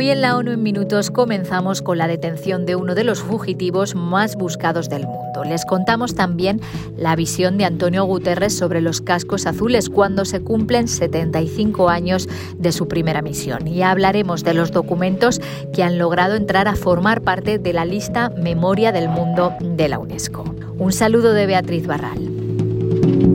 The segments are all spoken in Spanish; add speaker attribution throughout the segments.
Speaker 1: Hoy en la ONU en Minutos comenzamos con la detención de uno de los fugitivos más buscados del mundo. Les contamos también la visión de Antonio Guterres sobre los cascos azules cuando se cumplen 75 años de su primera misión. Y hablaremos de los documentos que han logrado entrar a formar parte de la lista Memoria del Mundo de la UNESCO. Un saludo de Beatriz Barral.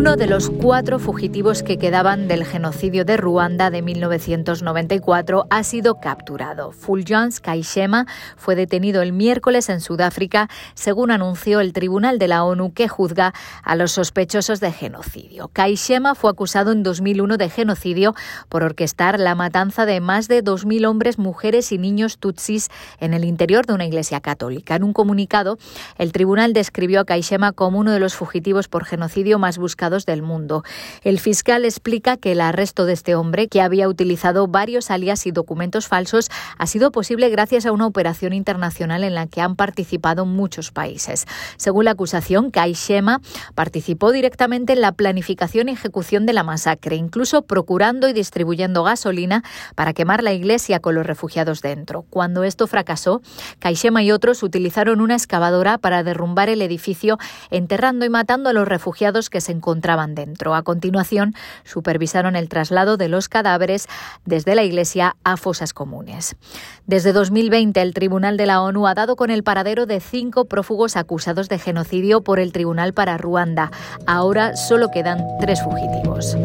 Speaker 1: Uno de los cuatro fugitivos que quedaban del genocidio de Ruanda de 1994 ha sido capturado. Fulgence Kaishema fue detenido el miércoles en Sudáfrica, según anunció el Tribunal de la ONU que juzga a los sospechosos de genocidio. Kaishema fue acusado en 2001 de genocidio por orquestar la matanza de más de 2.000 hombres, mujeres y niños tutsis en el interior de una iglesia católica. En un comunicado, el tribunal describió a Kaishema como uno de los fugitivos por genocidio más buscados del mundo. El fiscal explica que el arresto de este hombre, que había utilizado varios alias y documentos falsos, ha sido posible gracias a una operación internacional en la que han participado muchos países. Según la acusación, Kai Shema participó directamente en la planificación y ejecución de la masacre, incluso procurando y distribuyendo gasolina para quemar la iglesia con los refugiados dentro. Cuando esto fracasó, Kaishema y otros utilizaron una excavadora para derrumbar el edificio, enterrando y matando a los refugiados que se encontraban encontraban dentro. A continuación, supervisaron el traslado de los cadáveres desde la iglesia a fosas comunes. Desde 2020, el Tribunal de la ONU ha dado con el paradero de cinco prófugos acusados de genocidio por el Tribunal para Ruanda. Ahora solo quedan tres fugitivos.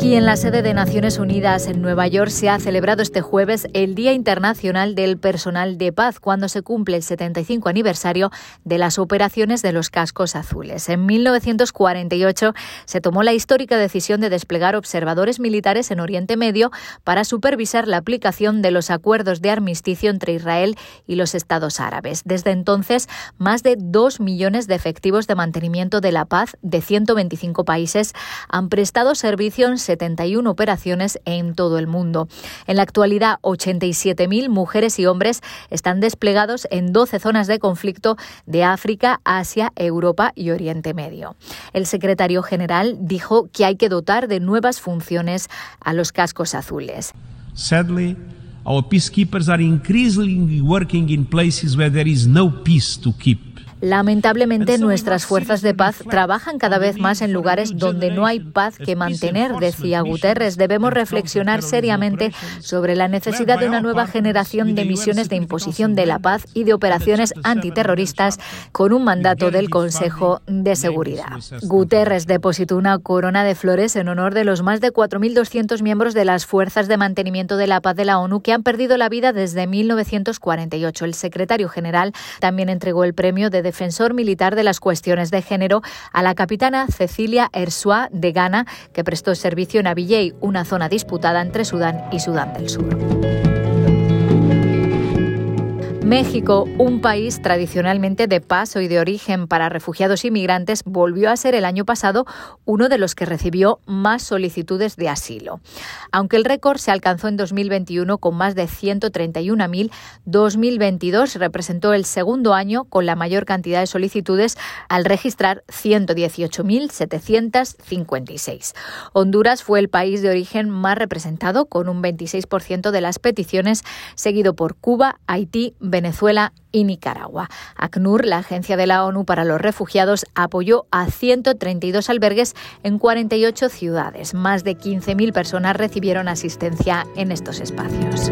Speaker 1: Aquí en la sede de Naciones Unidas en Nueva York se ha celebrado este jueves el Día Internacional del Personal de Paz, cuando se cumple el 75 aniversario de las operaciones de los cascos azules. En 1948 se tomó la histórica decisión de desplegar observadores militares en Oriente Medio para supervisar la aplicación de los acuerdos de armisticio entre Israel y los Estados árabes. Desde entonces, más de dos millones de efectivos de mantenimiento de la paz de 125 países han prestado servicio 71 operaciones en todo el mundo. En la actualidad, 87.000 mujeres y hombres están desplegados en 12 zonas de conflicto de África, Asia, Europa y Oriente Medio. El secretario general dijo que hay que dotar de nuevas funciones a los cascos azules.
Speaker 2: Sadly, our peacekeepers are increasingly working in places where there is no peace to keep.
Speaker 1: Lamentablemente, nuestras fuerzas de paz trabajan cada vez más en lugares donde no hay paz que mantener, decía Guterres. Debemos reflexionar seriamente sobre la necesidad de una nueva generación de misiones de imposición de la paz y de operaciones antiterroristas con un mandato del Consejo de Seguridad. Guterres depositó una corona de flores en honor de los más de 4.200 miembros de las fuerzas de mantenimiento de la paz de la ONU que han perdido la vida desde 1948. El secretario general también entregó el premio de defensor militar de las cuestiones de género, a la capitana Cecilia Ersua de Ghana, que prestó servicio en Abyei, una zona disputada entre Sudán y Sudán del Sur. México, un país tradicionalmente de paso y de origen para refugiados y migrantes, volvió a ser el año pasado uno de los que recibió más solicitudes de asilo. Aunque el récord se alcanzó en 2021 con más de 131.000, 2022 representó el segundo año con la mayor cantidad de solicitudes al registrar 118.756. Honduras fue el país de origen más representado con un 26% de las peticiones, seguido por Cuba, Haití, Venezuela, Venezuela y Nicaragua. ACNUR, la Agencia de la ONU para los Refugiados, apoyó a 132 albergues en 48 ciudades. Más de 15.000 personas recibieron asistencia en estos espacios.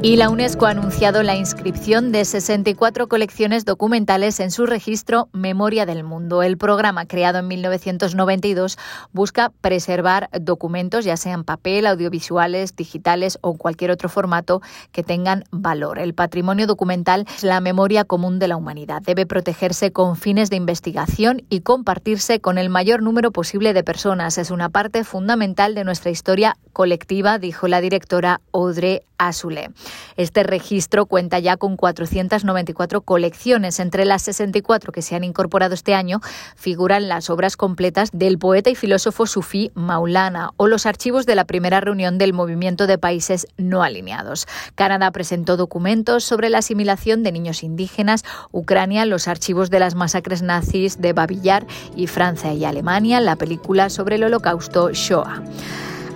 Speaker 1: Y la UNESCO ha anunciado la inscripción de 64 colecciones documentales en su registro Memoria del Mundo. El programa, creado en 1992, busca preservar documentos, ya sean papel, audiovisuales, digitales o cualquier otro formato que tengan valor. El patrimonio documental es la memoria común de la humanidad. Debe protegerse con fines de investigación y compartirse con el mayor número posible de personas. Es una parte fundamental de nuestra historia colectiva, dijo la directora Audrey Este registro cuenta ya con 494 colecciones. Entre las 64 que se han incorporado este año figuran las obras completas del poeta y filósofo sufí Maulana o los archivos de la primera reunión del Movimiento de Países No Alineados. Canadá presentó documentos sobre la asimilación de niños indígenas, Ucrania los archivos de las masacres nazis de Babillar y Francia y Alemania la película sobre el holocausto Shoah.